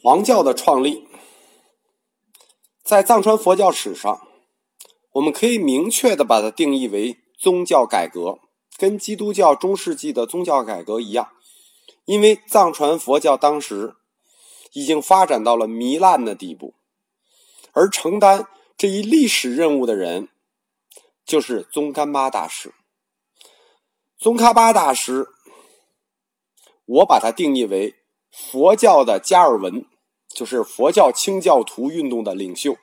黄教的创立，在藏传佛教史上，我们可以明确的把它定义为宗教改革，跟基督教中世纪的宗教改革一样。因为藏传佛教当时已经发展到了糜烂的地步，而承担这一历史任务的人，就是宗喀巴大师。宗喀巴大师，我把它定义为。佛教的加尔文，就是佛教清教徒运动的领袖。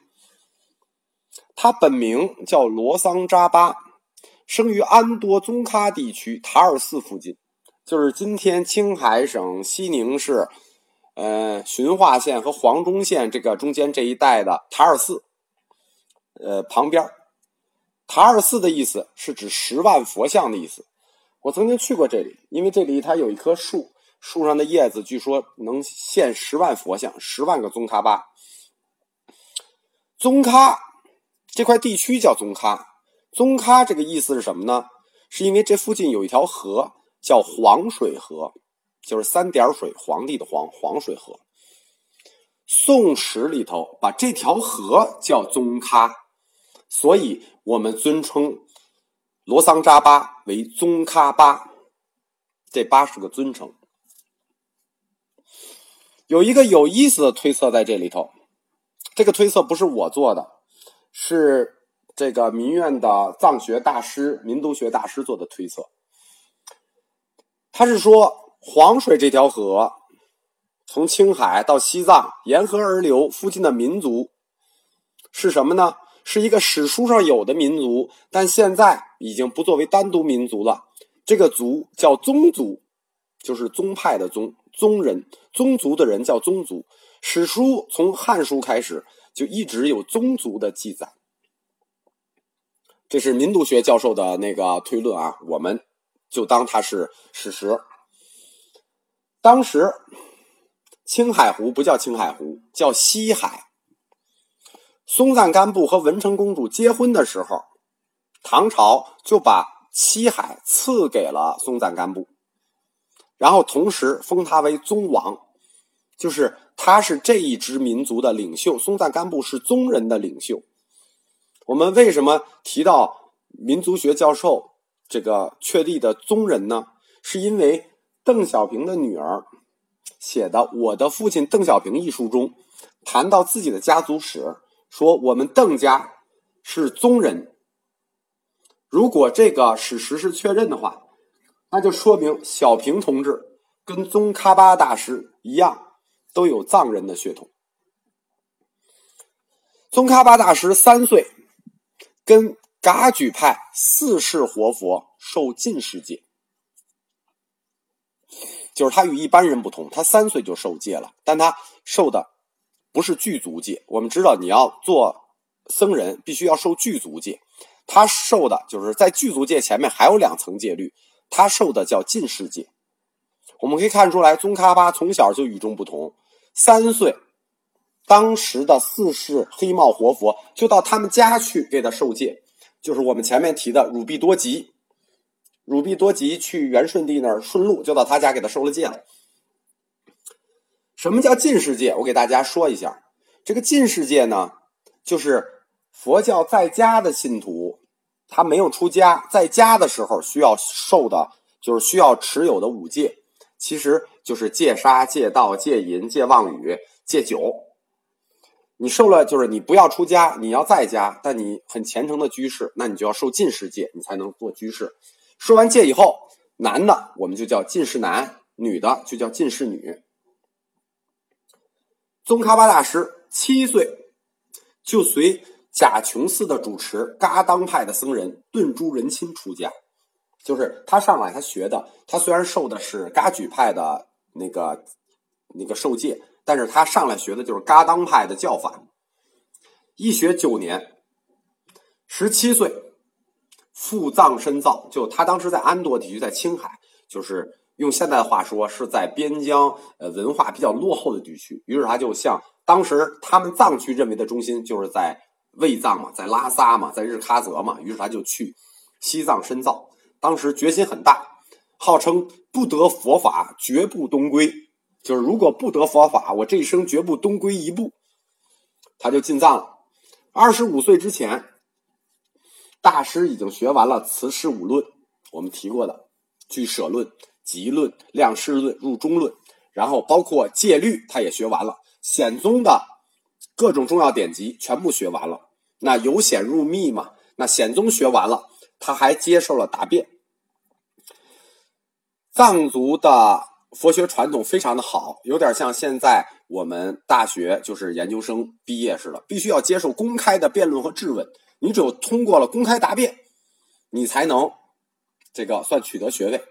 他本名叫罗桑扎巴，生于安多宗喀地区塔尔寺附近，就是今天青海省西宁市，呃，循化县和黄忠县这个中间这一带的塔尔寺，呃，旁边。塔尔寺的意思是指十万佛像的意思。我曾经去过这里，因为这里它有一棵树。树上的叶子据说能现十万佛像，十万个宗喀巴。宗喀这块地区叫宗喀，宗喀这个意思是什么呢？是因为这附近有一条河叫黄水河，就是三点水，皇帝的皇，黄水河。宋史里头把这条河叫宗喀，所以我们尊称罗桑扎巴为宗喀巴，这巴是个尊称。有一个有意思的推测在这里头，这个推测不是我做的，是这个民院的藏学大师、民族学大师做的推测。他是说，黄水这条河从青海到西藏沿河而流，附近的民族是什么呢？是一个史书上有的民族，但现在已经不作为单独民族了。这个族叫宗族，就是宗派的宗。宗人、宗族的人叫宗族。史书从《汉书》开始就一直有宗族的记载。这是民族学教授的那个推论啊，我们就当它是史实。当时青海湖不叫青海湖，叫西海。松赞干布和文成公主结婚的时候，唐朝就把西海赐给了松赞干布。然后同时封他为宗王，就是他是这一支民族的领袖。松赞干布是宗人的领袖。我们为什么提到民族学教授这个确立的宗人呢？是因为邓小平的女儿写的《我的父亲邓小平》一书中谈到自己的家族史，说我们邓家是宗人。如果这个史实是确认的话。那就说明小平同志跟宗喀巴大师一样，都有藏人的血统。宗喀巴大师三岁，跟噶举派四世活佛受尽世戒，就是他与一般人不同，他三岁就受戒了，但他受的不是具足戒。我们知道，你要做僧人，必须要受具足戒，他受的就是在具足戒前面还有两层戒律。他受的叫近世戒，我们可以看出来，宗喀巴从小就与众不同。三岁，当时的四世黑帽活佛就到他们家去给他受戒，就是我们前面提的汝必多吉。汝必多吉去元顺帝那儿顺路，就到他家给他受了戒了。什么叫近世戒？我给大家说一下，这个近世戒呢，就是佛教在家的信徒。他没有出家，在家的时候需要受的，就是需要持有的五戒，其实就是戒杀、戒盗、戒淫、戒妄语、戒酒。你受了，就是你不要出家，你要在家，但你很虔诚的居士，那你就要受禁世戒，你才能做居士。说完戒以后，男的我们就叫禁世男，女的就叫禁世女。宗喀巴大师七岁就随。贾琼寺的主持噶当派的僧人顿珠仁钦出家，就是他上来他学的，他虽然受的是噶举派的那个那个受戒，但是他上来学的就是噶当派的教法。一学九年，十七岁赴藏深造，就他当时在安多地区，在青海，就是用现在的话说，是在边疆呃文化比较落后的地区。于是他就向当时他们藏区认为的中心，就是在。卫藏嘛，在拉萨嘛，在日喀则嘛，于是他就去西藏深造。当时决心很大，号称不得佛法绝不东归。就是如果不得佛法，我这一生绝不东归一步。他就进藏了。二十五岁之前，大师已经学完了慈氏五论，我们提过的俱舍论、集论、量事论、入中论，然后包括戒律，他也学完了。显宗的各种重要典籍全部学完了。那由显入密嘛，那显宗学完了，他还接受了答辩。藏族的佛学传统非常的好，有点像现在我们大学就是研究生毕业似的，必须要接受公开的辩论和质问。你只有通过了公开答辩，你才能这个算取得学位。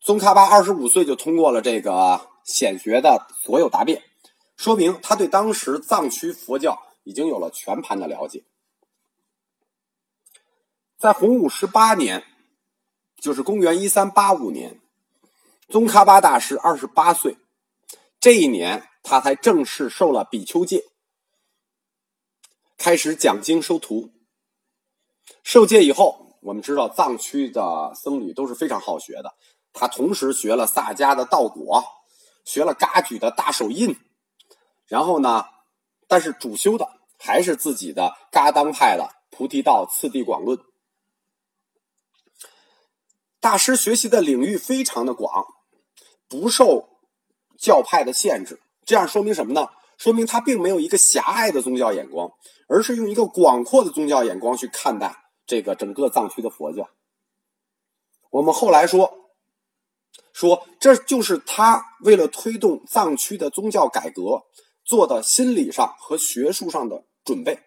宗喀巴二十五岁就通过了这个显学的所有答辩，说明他对当时藏区佛教已经有了全盘的了解。在洪武十八年。就是公元一三八五年，宗喀巴大师二十八岁，这一年他才正式受了比丘戒，开始讲经收徒。受戒以后，我们知道藏区的僧侣都是非常好学的，他同时学了萨迦的道果，学了噶举的大手印，然后呢，但是主修的还是自己的噶当派的菩提道次第广论。大师学习的领域非常的广，不受教派的限制。这样说明什么呢？说明他并没有一个狭隘的宗教眼光，而是用一个广阔的宗教眼光去看待这个整个藏区的佛教。我们后来说，说这就是他为了推动藏区的宗教改革做的心理上和学术上的准备。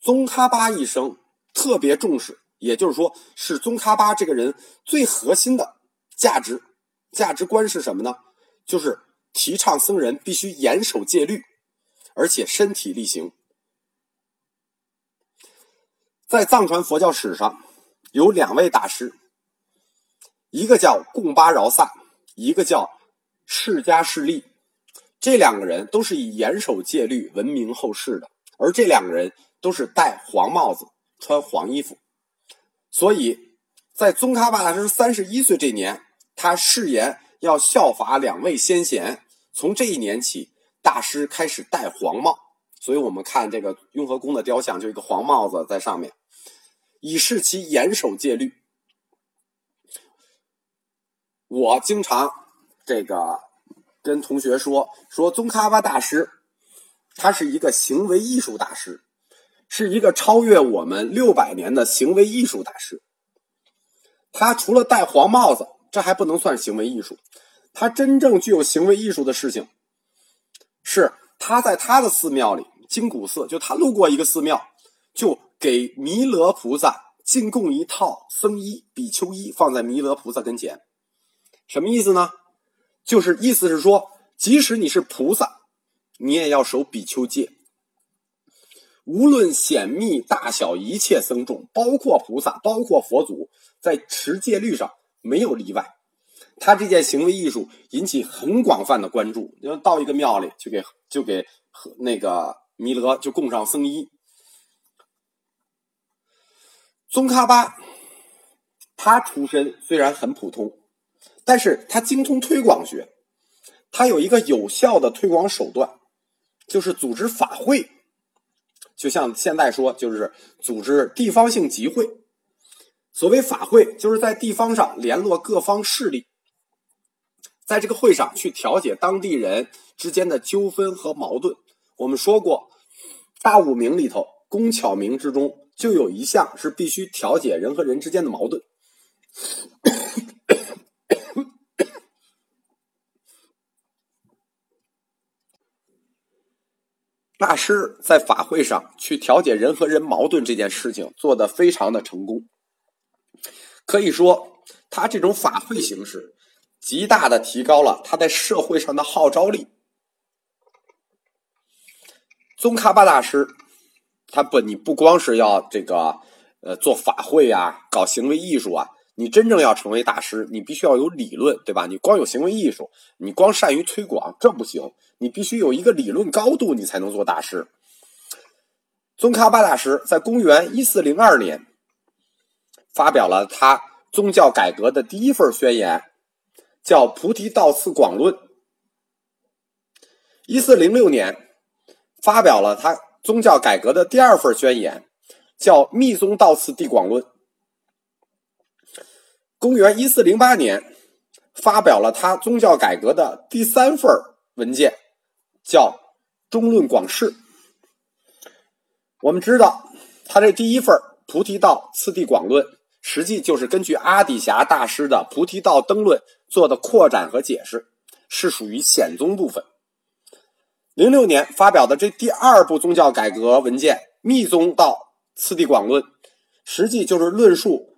宗喀巴一生特别重视。也就是说，是宗喀巴这个人最核心的价值价值观是什么呢？就是提倡僧人必须严守戒律，而且身体力行。在藏传佛教史上，有两位大师，一个叫贡巴饶萨，一个叫释迦释利。这两个人都是以严守戒律闻名后世的，而这两个人都是戴黄帽子、穿黄衣服。所以，在宗喀巴大师三十一岁这年，他誓言要效法两位先贤。从这一年起，大师开始戴黄帽。所以我们看这个雍和宫的雕像，就一个黄帽子在上面，以示其严守戒律。我经常这个跟同学说说，宗喀巴大师，他是一个行为艺术大师。是一个超越我们六百年的行为艺术大师。他除了戴黄帽子，这还不能算行为艺术。他真正具有行为艺术的事情，是他在他的寺庙里金古寺，就他路过一个寺庙，就给弥勒菩萨进贡一套僧衣、比丘衣，放在弥勒菩萨跟前。什么意思呢？就是意思是说，即使你是菩萨，你也要守比丘戒。无论显密大小，一切僧众，包括菩萨，包括佛祖，在持戒律上没有例外。他这件行为艺术引起很广泛的关注。因为到一个庙里，就给就给那个弥勒就供上僧衣。宗喀巴，他出身虽然很普通，但是他精通推广学，他有一个有效的推广手段，就是组织法会。就像现在说，就是组织地方性集会。所谓法会，就是在地方上联络各方势力，在这个会上去调解当地人之间的纠纷和矛盾。我们说过，大五明里头，工巧明之中就有一项是必须调解人和人之间的矛盾。大师在法会上去调解人和人矛盾这件事情做得非常的成功，可以说他这种法会形式极大的提高了他在社会上的号召力。宗喀巴大师，他不，你不光是要这个呃做法会呀，搞行为艺术啊。你真正要成为大师，你必须要有理论，对吧？你光有行为艺术，你光善于推广，这不行。你必须有一个理论高度，你才能做大师。宗喀巴大师在公元一四零二年发表了他宗教改革的第一份宣言，叫《菩提道次广论》。一四零六年，发表了他宗教改革的第二份宣言，叫《密宗道次第广论》。公元一四零八年，发表了他宗教改革的第三份文件，叫《中论广释》。我们知道，他这第一份《菩提道次第广论》，实际就是根据阿底峡大师的《菩提道灯论》做的扩展和解释，是属于显宗部分。零六年发表的这第二部宗教改革文件《密宗道次第广论》，实际就是论述。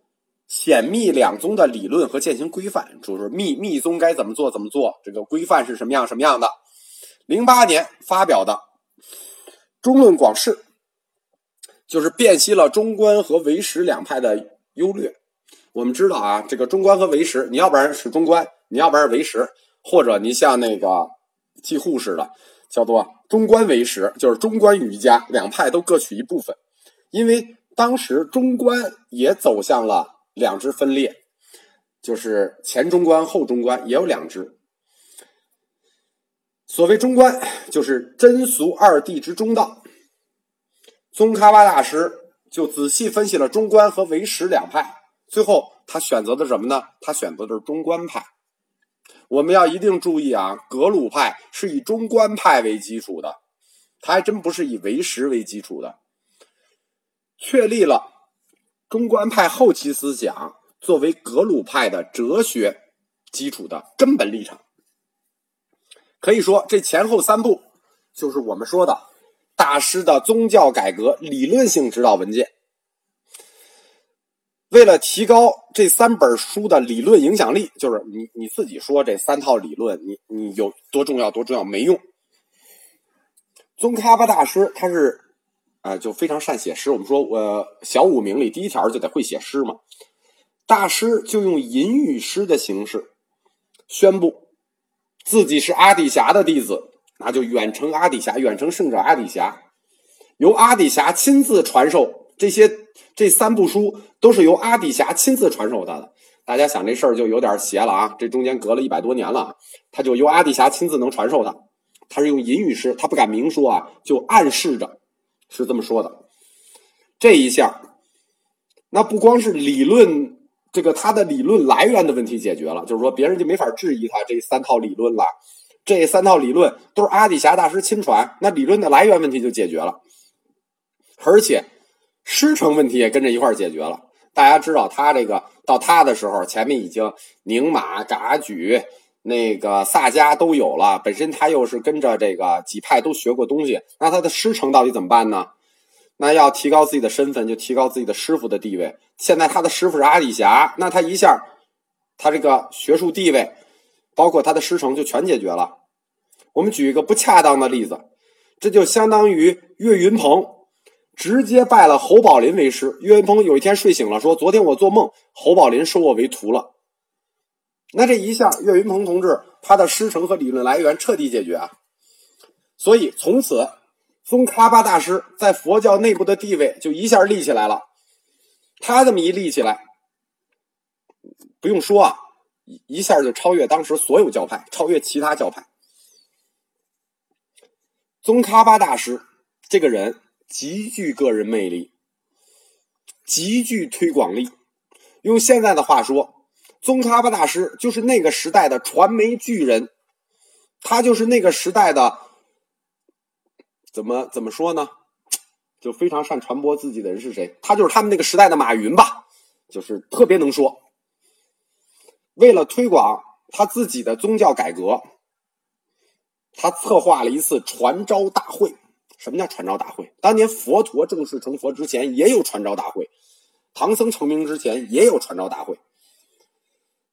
显密两宗的理论和践行规范，就是密密宗该怎么做怎么做，这个规范是什么样什么样的。零八年发表的《中论广释》，就是辨析了中观和唯识两派的优劣。我们知道啊，这个中观和唯识，你要不然是中观，你要不然是唯识，或者你像那个记护似的，叫做中观唯识，就是中观瑜伽两派都各取一部分。因为当时中观也走向了。两支分裂，就是前中观、后中观也有两支。所谓中观，就是真俗二谛之中道。宗喀巴大师就仔细分析了中观和唯识两派，最后他选择的什么呢？他选择的是中观派。我们要一定注意啊，格鲁派是以中观派为基础的，他还真不是以唯识为基础的，确立了。中观派后期思想作为格鲁派的哲学基础的根本立场，可以说这前后三部就是我们说的大师的宗教改革理论性指导文件。为了提高这三本书的理论影响力，就是你你自己说这三套理论，你你有多重要多重要没用。宗喀巴大师他是。啊，就非常善写诗。我们说，我小五名里第一条就得会写诗嘛。大师就用隐语诗的形式宣布自己是阿底峡的弟子，那就远程阿底峡，远程圣者阿底峡，由阿底峡亲自传授这些这三部书，都是由阿底峡亲自传授他的。大家想这事儿就有点邪了啊！这中间隔了一百多年了，他就由阿底峡亲自能传授他，他是用隐语诗，他不敢明说啊，就暗示着。是这么说的，这一下，那不光是理论，这个他的理论来源的问题解决了，就是说别人就没法质疑他这三套理论了。这三套理论都是阿底峡大师亲传，那理论的来源问题就解决了，而且师承问题也跟着一块解决了。大家知道他这个到他的时候，前面已经宁马、噶举。那个萨迦都有了，本身他又是跟着这个几派都学过东西，那他的师承到底怎么办呢？那要提高自己的身份，就提高自己的师傅的地位。现在他的师傅是阿里侠，那他一下，他这个学术地位，包括他的师承就全解决了。我们举一个不恰当的例子，这就相当于岳云鹏直接拜了侯宝林为师。岳云鹏有一天睡醒了，说：“昨天我做梦，侯宝林收我为徒了。”那这一下，岳云鹏同志他的师承和理论来源彻底解决啊，所以从此宗喀巴大师在佛教内部的地位就一下立起来了。他这么一立起来，不用说啊，一下就超越当时所有教派，超越其他教派。宗喀巴大师这个人极具个人魅力，极具推广力，用现在的话说。宗喀巴大师就是那个时代的传媒巨人，他就是那个时代的怎么怎么说呢？就非常善传播自己的人是谁？他就是他们那个时代的马云吧，就是特别能说。为了推广他自己的宗教改革，他策划了一次传召大会。什么叫传召大会？当年佛陀正式成佛之前也有传召大会，唐僧成名之前也有传召大会。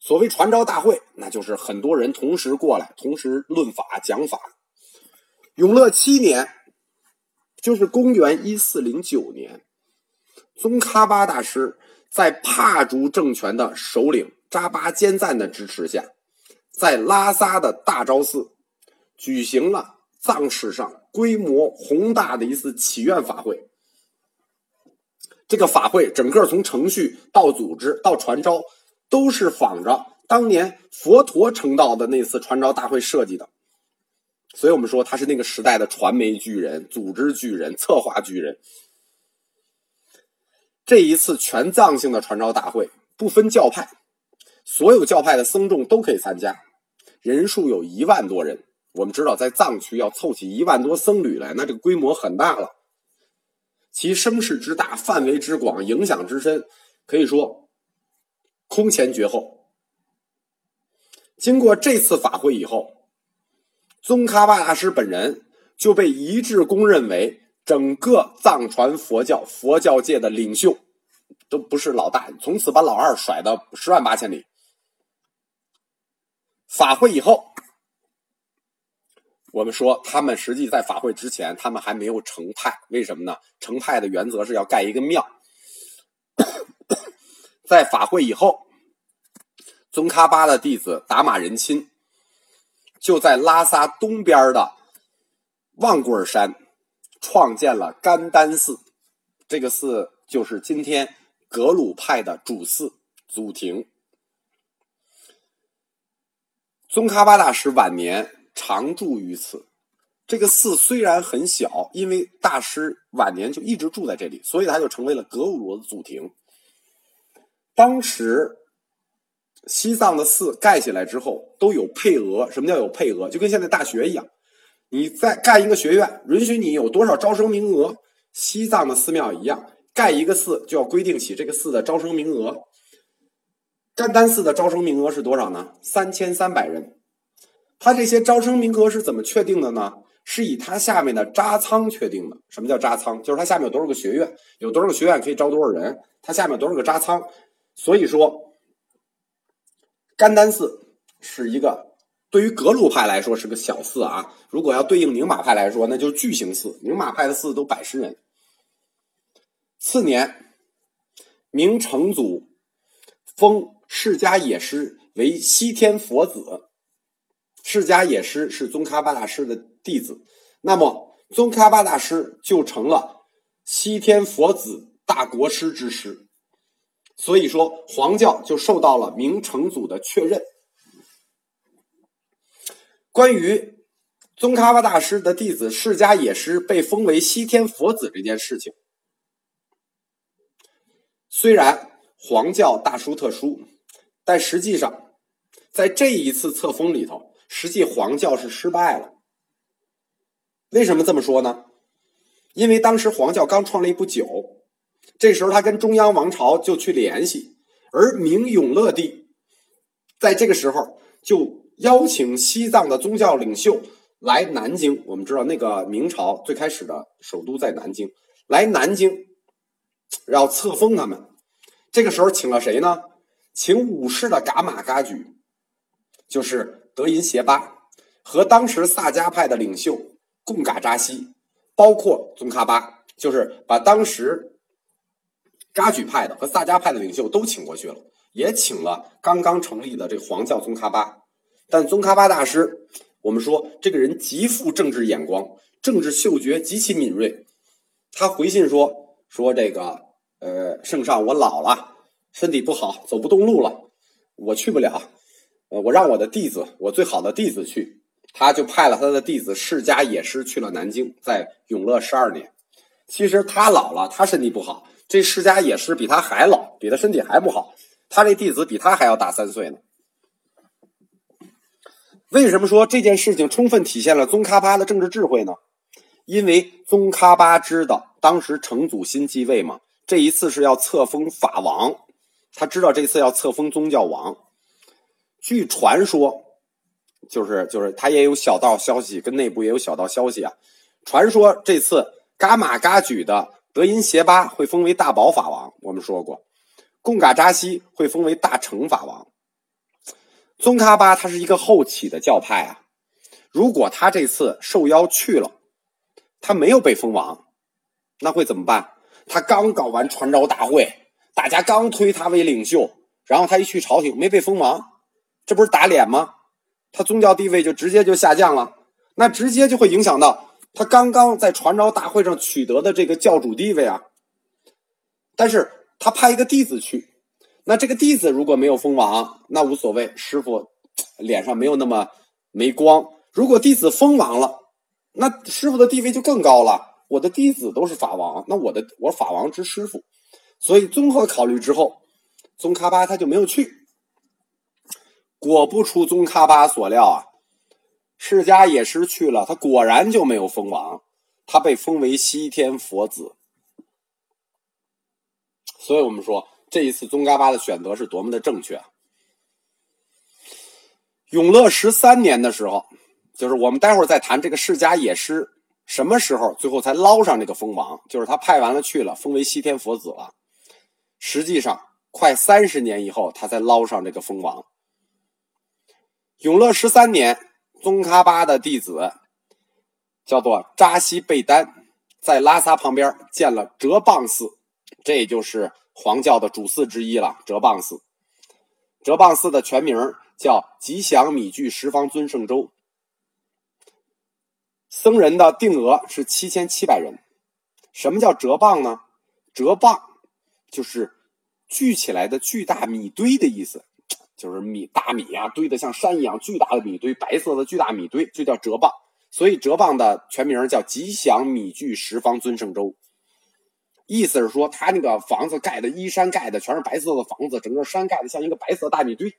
所谓传召大会，那就是很多人同时过来，同时论法讲法。永乐七年，就是公元一四零九年，宗喀巴大师在帕竹政权的首领扎巴坚赞的支持下，在拉萨的大昭寺举行了藏史上规模宏大的一次祈愿法会。这个法会整个从程序到组织到传召。都是仿着当年佛陀成道的那次传召大会设计的，所以我们说他是那个时代的传媒巨人、组织巨人、策划巨人。这一次全藏性的传召大会，不分教派，所有教派的僧众都可以参加，人数有一万多人。我们知道，在藏区要凑起一万多僧侣来，那这个规模很大了。其声势之大，范围之广，影响之深，可以说空前绝后。经过这次法会以后，宗喀巴大师本人就被一致公认为整个藏传佛教佛教界的领袖，都不是老大，从此把老二甩到十万八千里。法会以后。我们说，他们实际在法会之前，他们还没有成派。为什么呢？成派的原则是要盖一个庙。在法会以后，宗喀巴的弟子达玛仁钦就在拉萨东边的望古尔山创建了甘丹寺。这个寺就是今天格鲁派的主寺祖庭。宗喀巴大师晚年。常住于此，这个寺虽然很小，因为大师晚年就一直住在这里，所以他就成为了格鲁罗的祖庭。当时西藏的寺盖起来之后都有配额，什么叫有配额？就跟现在大学一样，你在盖一个学院，允许你有多少招生名额？西藏的寺庙一样，盖一个寺就要规定起这个寺的招生名额。甘丹寺的招生名额是多少呢？三千三百人。他这些招生名额是怎么确定的呢？是以他下面的扎仓确定的。什么叫扎仓？就是他下面有多少个学院，有多少个学院可以招多少人，他下面有多少个扎仓。所以说，甘丹寺是一个对于格鲁派来说是个小寺啊。如果要对应宁玛派来说，那就是巨型寺。宁玛派的寺都百十人。次年，明成祖封释迦野师为西天佛子。释迦也师是宗喀巴大师的弟子，那么宗喀巴大师就成了西天佛子大国师之师，所以说黄教就受到了明成祖的确认。关于宗喀巴大师的弟子释迦也师被封为西天佛子这件事情，虽然黄教大书特书，但实际上在这一次册封里头。实际黄教是失败了，为什么这么说呢？因为当时黄教刚创立不久，这时候他跟中央王朝就去联系，而明永乐帝在这个时候就邀请西藏的宗教领袖来南京。我们知道那个明朝最开始的首都在南京，来南京要册封他们。这个时候请了谁呢？请武士的噶玛噶举，就是。德音协巴和当时萨迦派的领袖贡嘎扎西，包括宗喀巴，就是把当时扎举派的和萨迦派的领袖都请过去了，也请了刚刚成立的这个黄教宗喀巴。但宗喀巴大师，我们说这个人极富政治眼光，政治嗅觉极其敏锐。他回信说：“说这个，呃，圣上，我老了，身体不好，走不动路了，我去不了。”呃，我让我的弟子，我最好的弟子去，他就派了他的弟子释迦也师去了南京，在永乐十二年。其实他老了，他身体不好，这释迦也师比他还老，比他身体还不好，他这弟子比他还要大三岁呢。为什么说这件事情充分体现了宗喀巴的政治智慧呢？因为宗喀巴知道当时成祖新继位嘛，这一次是要册封法王，他知道这次要册封宗教王。据传说，就是就是他也有小道消息，跟内部也有小道消息啊。传说这次噶玛噶举的德音协巴会封为大宝法王，我们说过，贡嘎扎西会封为大成法王。宗喀巴他是一个后起的教派啊，如果他这次受邀去了，他没有被封王，那会怎么办？他刚搞完传召大会，大家刚推他为领袖，然后他一去朝廷没被封王。这不是打脸吗？他宗教地位就直接就下降了，那直接就会影响到他刚刚在传召大会上取得的这个教主地位啊。但是他派一个弟子去，那这个弟子如果没有封王，那无所谓，师傅脸上没有那么没光。如果弟子封王了，那师傅的地位就更高了。我的弟子都是法王，那我的我法王之师傅，所以综合考虑之后，宗喀巴他就没有去。果不出宗喀巴所料啊，释迦也失去了，他果然就没有封王，他被封为西天佛子。所以我们说，这一次宗喀巴的选择是多么的正确。永乐十三年的时候，就是我们待会儿再谈这个释迦也是。什么时候最后才捞上这个封王？就是他派完了去了，封为西天佛子了。实际上，快三十年以后，他才捞上这个封王。永乐十三年，宗喀巴的弟子叫做扎西贝丹，在拉萨旁边建了哲蚌寺，这也就是黄教的主寺之一了。哲蚌寺，哲蚌寺的全名叫吉祥米聚十方尊圣周。僧人的定额是七千七百人。什么叫折蚌呢？折蚌就是聚起来的巨大米堆的意思，就是米大米啊堆的像山一样巨大的米堆，白色的巨大米堆就叫折蚌。所以折蚌的全名叫吉祥米聚十方尊圣周，意思是说他那个房子盖的依山盖的全是白色的房子，整个山盖的像一个白色大米堆。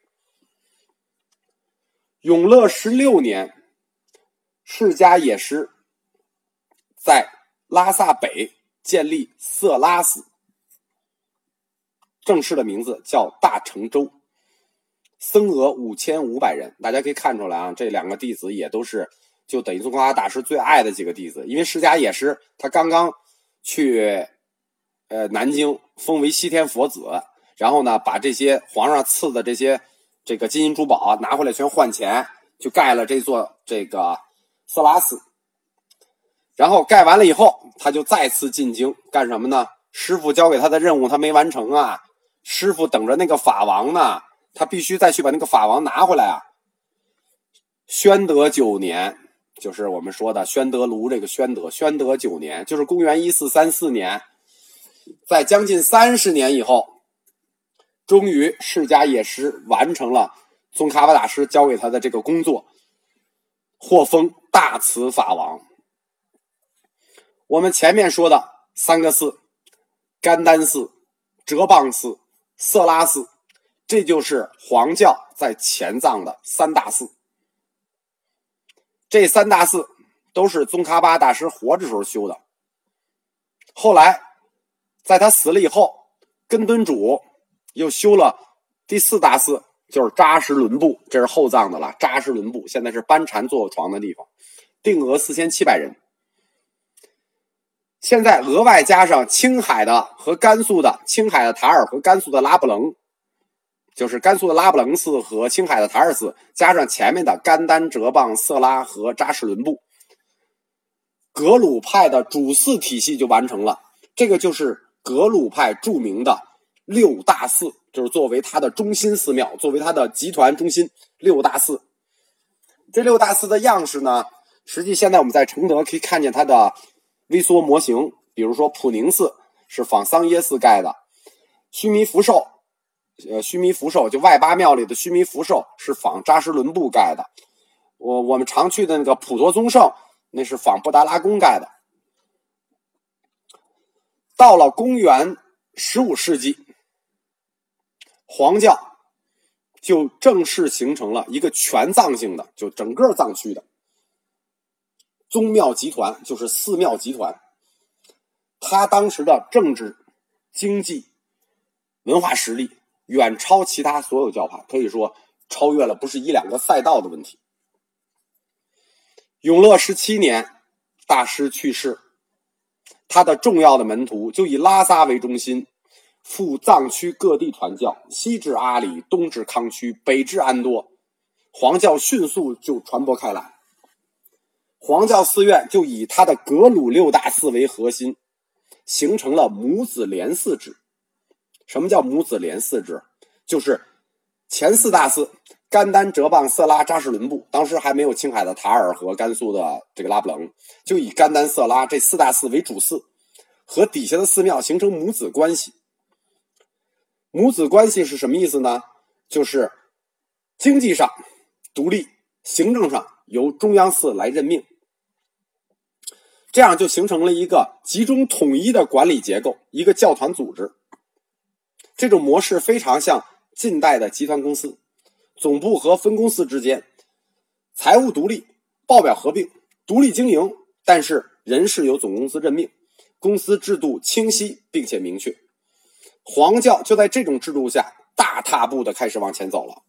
永乐十六年。释迦也是在拉萨北建立色拉寺，正式的名字叫大成州，僧额五千五百人。大家可以看出来啊，这两个弟子也都是就等于宗喀巴大师最爱的几个弟子。因为释迦也是他刚刚去呃南京封为西天佛子，然后呢把这些皇上赐的这些这个金银珠宝拿回来全换钱，就盖了这座这个。色拉寺，然后盖完了以后，他就再次进京干什么呢？师傅交给他的任务他没完成啊！师傅等着那个法王呢，他必须再去把那个法王拿回来啊！宣德九年，就是我们说的宣德炉这个宣德，宣德九年就是公元一四三四年，在将近三十年以后，终于释迦也师完成了宗喀巴大师交给他的这个工作。获封大慈法王。我们前面说的三个寺：甘丹寺、哲蚌寺、色拉寺，这就是黄教在前藏的三大寺。这三大寺都是宗喀巴大师活着时候修的。后来，在他死了以后，根敦主又修了第四大寺。就是扎什伦布，这是后藏的了。扎什伦布现在是班禅坐床的地方，定额四千七百人。现在额外加上青海的和甘肃的，青海的塔尔和甘肃的拉卜楞，就是甘肃的拉卜楞寺和青海的塔尔寺，加上前面的甘丹、哲蚌、色拉和扎什伦布，格鲁派的主寺体系就完成了。这个就是格鲁派著名的六大寺。就是作为它的中心寺庙，作为它的集团中心六大寺。这六大寺的样式呢，实际现在我们在承德可以看见它的微缩模型。比如说普宁寺是仿桑耶寺盖的，须弥福寿，呃，须弥福寿就外八庙里的须弥福寿是仿扎什伦布盖的。我我们常去的那个普陀宗盛，那是仿布达拉宫盖的。到了公元十五世纪。黄教就正式形成了一个全藏性的，就整个藏区的宗庙集团，就是寺庙集团。他当时的政治、经济、文化实力远超其他所有教派，可以说超越了不是一两个赛道的问题。永乐十七年，大师去世，他的重要的门徒就以拉萨为中心。赴藏区各地传教，西至阿里，东至康区，北至安多，黄教迅速就传播开来。黄教寺院就以他的格鲁六大寺为核心，形成了母子连寺制。什么叫母子连寺制？就是前四大寺甘丹、哲蚌、色拉、扎什伦布，当时还没有青海的塔尔和甘肃的这个拉卜楞，就以甘丹、色拉这四大寺为主寺，和底下的寺庙形成母子关系。母子关系是什么意思呢？就是经济上独立，行政上由中央寺来任命，这样就形成了一个集中统一的管理结构，一个教团组织。这种模式非常像近代的集团公司，总部和分公司之间财务独立，报表合并，独立经营，但是人事由总公司任命，公司制度清晰并且明确。黄教就在这种制度下大踏步的开始往前走了。